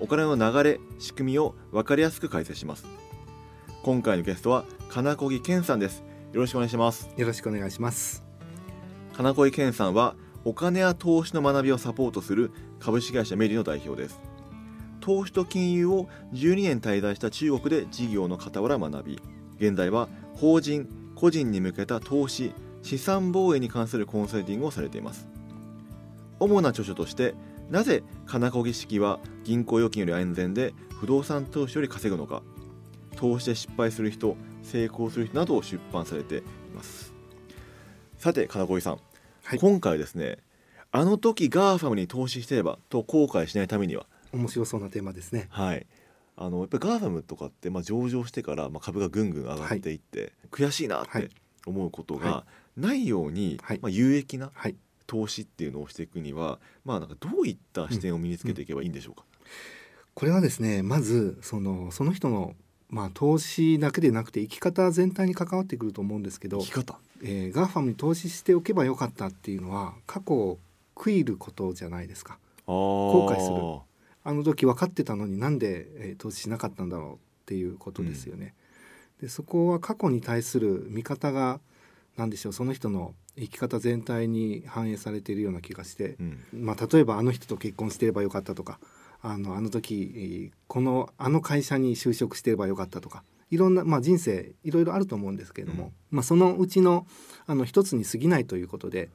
お金の流れ仕組みを分かりやすく解説します。今回のゲストは金子木健さんです。よろしくお願いします。よろしくお願いします。金子木健さんはお金や投資の学びをサポートする株式会社メリの代表です。投資と金融を12年滞在した中国で事業の傍ら学び現在は法人個人に向けた投資資産防衛に関するコンサルティングをされています。主な著書としてなぜ金子儀式は銀行預金より安全で不動産投資より稼ぐのか投資で失敗する人成功する人などを出版されています。さて金子さん、はい、今回ですねあの時 GAFAM に投資してればと後悔しないためには？面白そうなテーマですね。はい。あのやっぱり GAFAM とかってまあ上場してからまあ株がぐんぐん上がっていって、はい、悔しいなって思うことがないように、はい、まあ有益な投資っていうのをしていくには、まあなんかどういった視点を身につけていけばいいんでしょうか？うんうん、これはですねまずそのその人のまあ、投資だけでなくて生き方全体に関わってくると思うんですけど生き方、えー、ガーファムに投資しておけばよかったっていうのは過去を悔いることじゃないですか。後悔する。あの時分かってたのになんで、えー、投資しなかったんだろうっていうことですよね。うん、でそこは過去に対する見方が何でしょうその人の生き方全体に反映されているような気がして、うん、まあ、例えばあの人と結婚してればよかったとかあのあの時このあの会社に就職してればよかったとかいろんな、まあ、人生いろいろあると思うんですけれども、うん、まあ、そのうちのあの一つに過ぎないということで、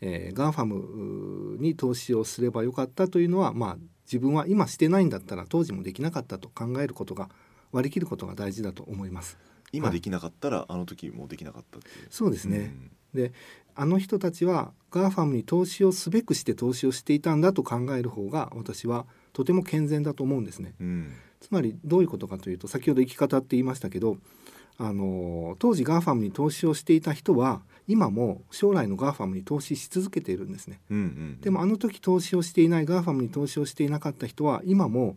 えー、 GAFAM に投資をすればよかったというのは、まあ、自分は今してないんだったら当時もできなかったと考えることが割り切ることが大事だと思います。今できなかったら、はい、あの時もできなかったっていう。そうですね。うん、であの人たちは GAFAM に投資をすべくして投資をしていたんだと考える方が私はとても健全だと思うんですね。うん、つまりどういうことかというと先ほど生き方って言いましたけどあの当時 GAFAM に投資をしていた人は今も将来の GAFAM に投資し続けているんですね、うんうん、でもあの時投資をしていない GAFAM に投資をしていなかった人は今も、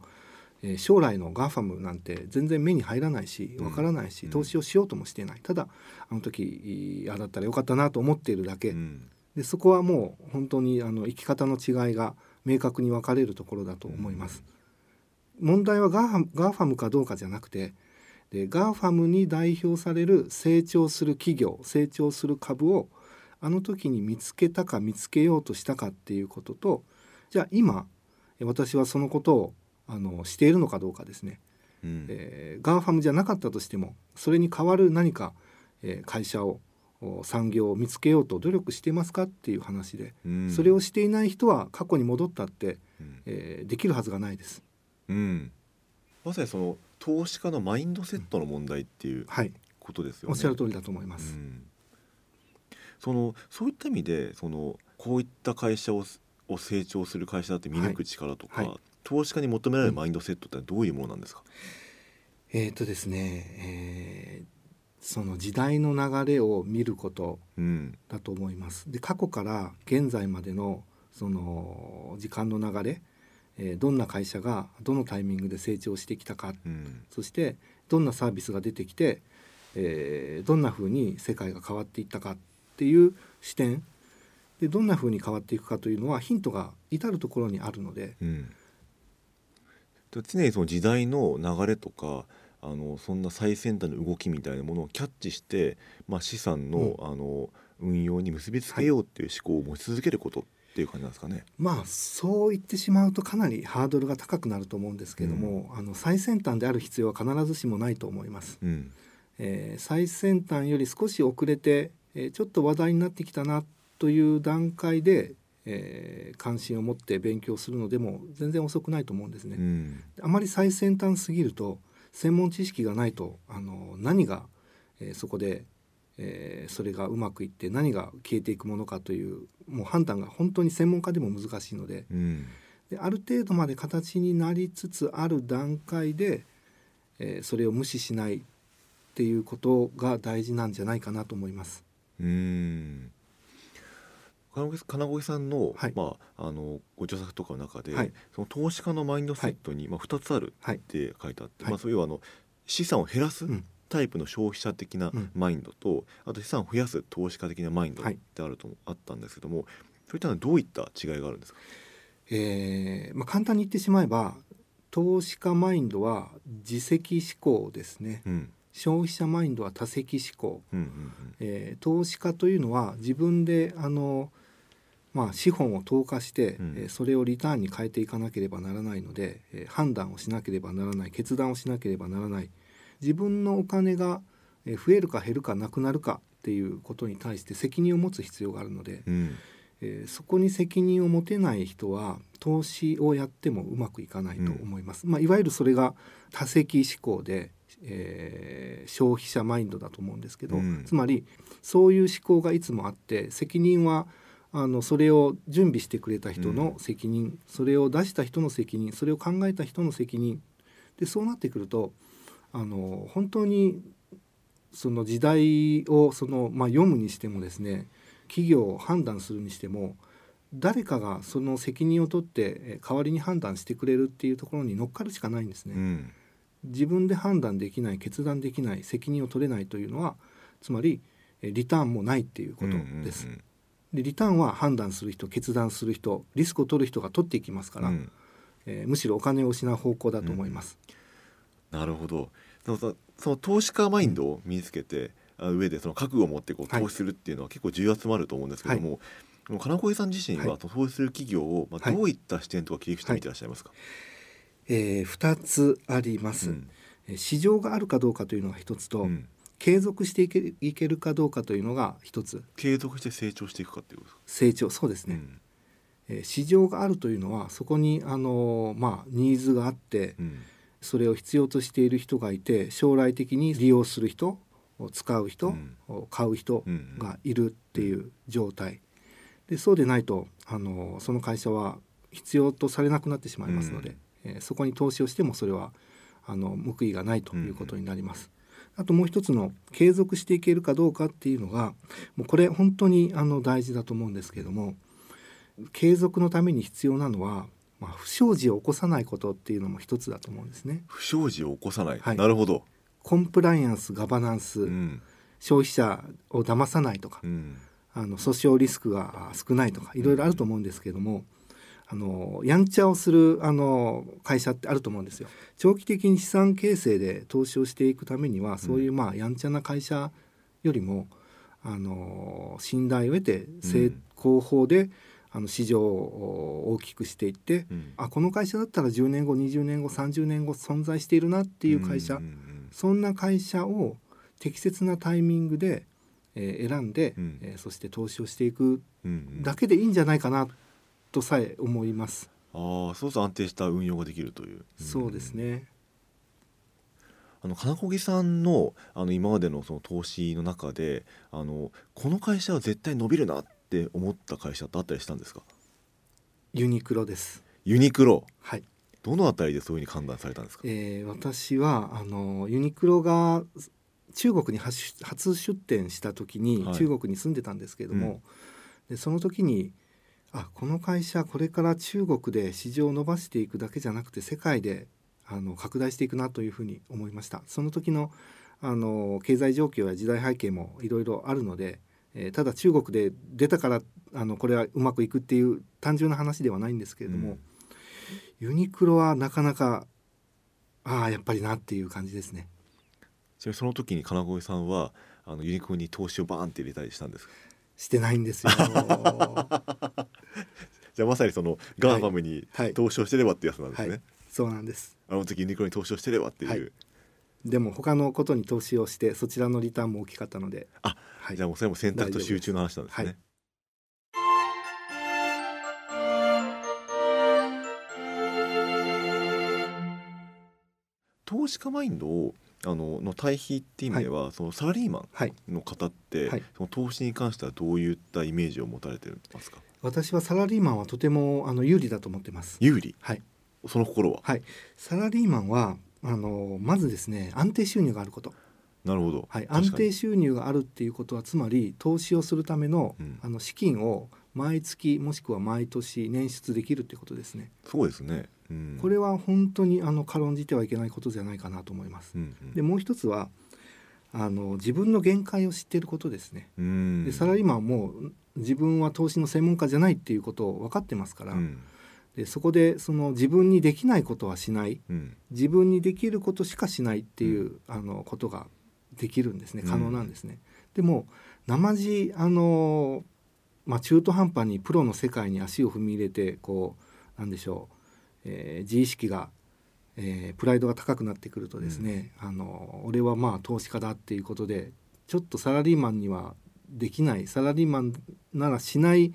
えー、将来の GAFAM なんて全然目に入らないしわからないし、うん、投資をしようともしていない。ただあの時あだったらよかったなと思っているだけ、うん、でそこはもう本当にあの生き方の違いが明確に分かれるところだと思います。うん、問題はガー GAFAM かどうかじゃなくてで GAFAM に代表される成長する企業成長する株をあの時に見つけたか見つけようとしたかっていうこととじゃあ今私はそのことをあのしているのかどうかですね、うん、えー、 GAFAM じゃなかったとしてもそれに代わる何か、えー、会社を産業を見つけようと努力していますかっていう話で、うん、それをしていない人は過去に戻ったって、うん、えー、できるはずがないです。うん、まさにその投資家のマインドセットの問題っていう、はい、ことですよね。おっしゃる通りだと思います。そのそういった意味でそのこういった会社をを成長する会社だって見抜く力とか、はい。はい、投資家に求められるマインドセットってどういうものなんですか、えっ、とですね、えーその時代の流れを見ることだと思います。で過去から現在までのその時間の流れ、えー、どんな会社がどのタイミングで成長してきたか、うん、そしてどんなサービスが出てきて、えー、どんなふうに世界が変わっていったかっていう視点。でどんなふうに変わっていくかというのはヒントが至る所にあるので、うん、常にその時代の流れとかあのそんな最先端の動きみたいなものをキャッチして、まあ、資産のうん、あの運用に結びつけようっていう思考を持ち続けることっていう感じなんですかね。まあそう言ってしまうとかなりハードルが高くなると思うんですけども、うん、あの最先端である必要は必ずしもないと思います。うん、えー、最先端より少し遅れて、えー、ちょっと話題になってきたなという段階で、えー、関心を持って勉強するのでも全然遅くないと思うんですね。うん、あまり最先端すぎると専門知識がないとあの何が、えー、そこで、えー、それがうまくいって何が消えていくものかというもう判断が本当に専門家でも難しいのでうん、である程度まで形になりつつある段階で、えー、それを無視しないっていうことが大事なんじゃないかなと思います。うん金越さんのはい、まあ、あのご著作とかの中で、はい、その投資家のマインドセットに、まあ、2つあるって書いてあって、まあ、そういうあの資産を減らすタイプの消費者的なマインドと、うん、あと資産を増やす投資家的なマインドってあると、あったんですけどもそういったのはどういった違いがあるんですか、えーまあ、簡単に言ってしまえば投資家マインドは自責思考ですね。うん。消費者マインドは多責思考、うんうんうん、えー、投資家というのは自分であのまあ、資本を投下して、うん、えそれをリターンに変えていかなければならないので、え判断をしなければならない決断をしなければならない。自分のお金が増えるか減るかなくなるかっていうことに対して責任を持つ必要があるので、うん、えー、そこに責任を持てない人は投資をやってもうまくいかないと思います。うん、まあ、いわゆるそれが多責思考で、えー、消費者マインドだと思うんですけど、うん、つまりそういう思考がいつもあって責任はあのそれを準備してくれた人の責任、うん、それを出した人の責任それを考えた人の責任でそうなってくるとあの本当にその時代をその、まあ、読むにしてもですね企業を判断するにしても誰かがその責任を取って代わりに判断してくれるっていうところに乗っかるしかないんですね。うん、自分で判断できない決断できない責任を取れないというのはつまりリターンもないっていうことです。うんうんうんでリターンは判断する人決断する人リスクを取る人が取っていきますから、うん、えー、むしろお金を失う方向だと思います。うん、なるほど。そのその投資家マインドを身につけて、うん、上でその覚悟を持ってこう投資するっていうのは結構重圧もあると思うんですけども、はい、金子さん自身は投資する企業を、まあ、どういった視点とか切り口で見てらっしゃいますか、はい。はい、えー、2つあります、うん、市場があるかどうかというのが一つと、うん継続していけいけるかどうかというのが一つ。継続して成長していくかっていうこと成長そうですね、うん、えー、市場があるというのはそこにあのー、まあニーズがあって、うん、それを必要としている人がいて将来的に利用する人使う人、うん、買う人がいるっていう状態。でそうでないとあのー、その会社は必要とされなくなってしまいますので、うん、えー、そこに投資をしてもそれはあの報いがないということになります。あともう一つの継続していけるかどうかっていうのがもうこれ本当にあの大事だと思うんですけども継続のために必要なのは、まあ、不祥事を起こさないことっていうのも一つだと思うんですね。不祥事を起こさない、はい、なるほど。コンプライアンスガバナンス、うん、消費者を騙さないとか、うん、あの訴訟リスクが少ないとかいろいろあると思うんですけども、あのやんちゃをするあの会社ってあると思うんですよ。長期的に資産形成で投資をしていくためにはそういうまあやんちゃな会社よりもあの信頼を得て成功法で、あの市場を大きくしていって、うん、あこの会社だったら10年後20年後30年後存在しているなっていう会社、うんうんうん、そんな会社を適切なタイミングで、えー、選んで、うん、えー、そして投資をしていくだけでいいんじゃないかなとさえ思います。ああ、そうそう安定した運用ができるという。そうですね。あの金子さんのあの今までのその投資の中であのこの会社は絶対伸びるなって思った会社ってあったりしたんですか？ユニクロです。ユニクロ。はい。どのあたりでそういうふうに判断されたんですか、えー、私はあのユニクロが中国に初出店した時に、中国に住んでたんですけれども、うん、でその時にあこの会社これから中国で市場を伸ばしていくだけじゃなくて世界であの拡大していくなというふうに思いましたその時のあの経済状況や時代背景もいろいろあるので、えー、ただ中国で出たからあのこれはうまくいくっていう単純な話ではないんですけれども、うん、ユニクロはなかなかああやっぱりなっていう感じですね。ちなみにその時に金越さんはあのユニクロに投資をバーンって入れたりしたんですか？してないんですよ。じゃあまさにその GAFAM に投資をしてればってやつなんですね、はい。はい、そうなんです。あの時ユニクロに投資をしてればっていう、はい、でも他のことに投資をしてそちらのリターンも大きかったので。あ、じゃあもうそれも選択と集中の話なんですね。投資家マインドをあのの対比っていう意味では、はい、そのサラリーマンの方って、はい、その投資に関してはどういったイメージを持たれてますか？私はサラリーマンはとてもあの有利だと思ってます。有利？はい。その心は？はい。サラリーマンはあのまずですね安定収入があること。なるほど、はい、安定収入があるっていうことはつまり投資をするための,、うん。あの資金を毎月もしくは毎年捻出できるっていうことですね。そうですね、うん、これは本当にあの軽んじてはいけないことじゃないかなと思います。うんうん。でもう一つはあの自分の限界を知っていることですね。うん。でサラリーマンはもう自分は投資の専門家じゃないっていうことを分かってますから、うん。でそこでその自分にできないことはしない。うん。自分にできることしかしないっていう、あのことができるんですね。可能なんですね。でも生地あの、まあ、中途半端にプロの世界に足を踏み入れてこうなんでしょう、えー自意識が、えープライドが高くなってくるとですね、あの俺はまあ投資家だっていうことでちょっとサラリーマンにはできないサラリーマンならしない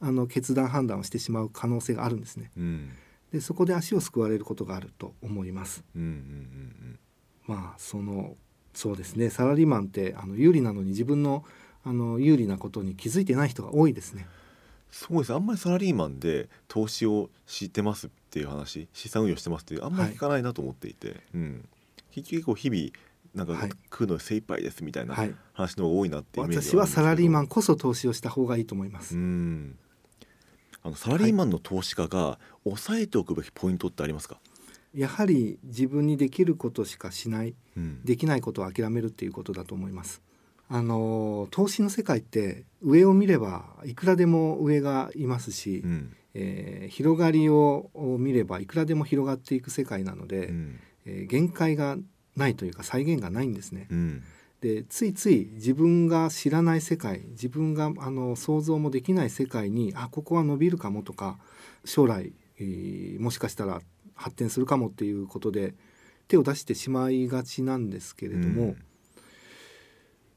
あの決断判断をしてしまう可能性があるんですね。うんでそこで足をすくわれることがあると思います。うんうんうんまあそのそうですねサラリーマンってあの有利なのに自分のあの有利なことに気づいてない人が多いですね。そうですあんまりサラリーマンで投資を知ってますっていう話資産運用してますっていうあんまり聞かないなと思っていて、うん、結局日々なんかはい。食うの精一杯ですみたいなはい、話の多いなってイメージ私はサラリーマンンこそ投資をした方がいいと思います。うん。あのサラリーマンの投資家が押さえておくべきポイントってありますか、やはり自分にできることしかしない。うん。できないことを諦めるっていうことだと思います。あの投資の世界って上を見ればいくらでも上がいますし、うん。えー広がりをを見ればいくらでも広がっていく世界なので、うん。えー限界がないというか再現がないんですね。うん。でついつい自分が知らない世界自分があの想像もできない世界にあここは伸びるかもとか将来、えーもしかしたら発展するかもっていうことで手を出してしまいがちなんですけれども、うん。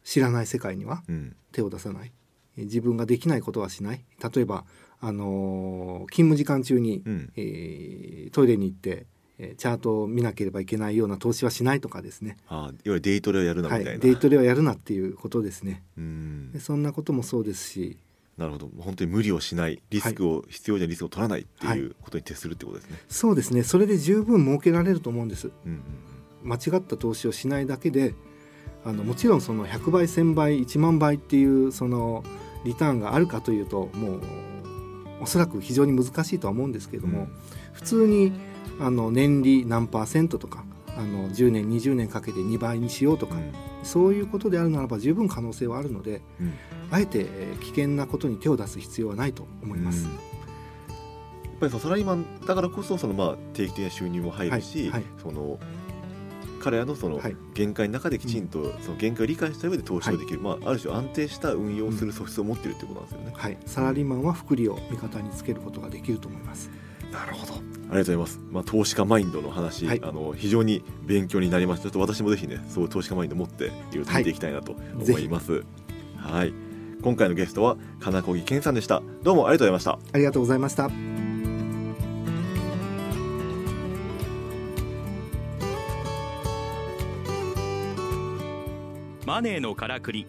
知らない世界にはうん。手を出さない。えー自分ができないことはしない。例えば、あのー勤務時間中に、うん。えートイレに行って、えーチャートを見なければいけないような投資はしないとかですね、あいわゆるデイトレをやるなみたいな、はい、デイトレはやるなっていうことですね。うん。でそんなこともそうですし。なるほど。本当に無理をしないリスクを、必要じゃリスクを取らないっていうことに徹するってことですね、そうですね。それで十分儲けられると思うんです。うんうん間違った投資をしないだけであのもちろんその100倍1000倍1万倍っていうそのリターンがあるかというともうおそらく非常に難しいとは思うんですけれども、うん普通にあの年利何パーセントとかあの10年20年かけて2倍にしようとか、うん。そういうことであるならば十分可能性はあるのでうん。あえてえー危険なことに手を出す必要はないと思います。うん。やっぱりそのサラリーマンだからこそそのまあ定期的な収入も入るし、はいはい。その彼らのそのはい。限界の中できちんとその限界を理解した上で投資をできる、まあ、ある種安定した運用をする素質を持っているってことなんですよね。はい、サラリーマンは福利を味方につけることができると思います。なるほど。ありがとうございます、まあ、投資家マインドの話、はい。あの非常に勉強になりました。ちょっと私もぜひねそういう投資家マインドを持っていろいろと見ていきたいなと思います。はい。今回のゲストは金子木健さんでした。どうもありがとうございました。ありがとうございました。マネーのからくり。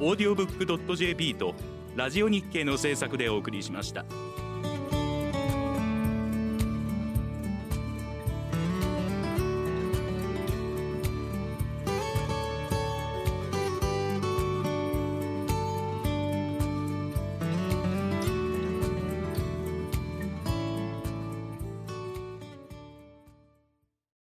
オーディオブックドット JP とラジオ日経の制作でお送りしました。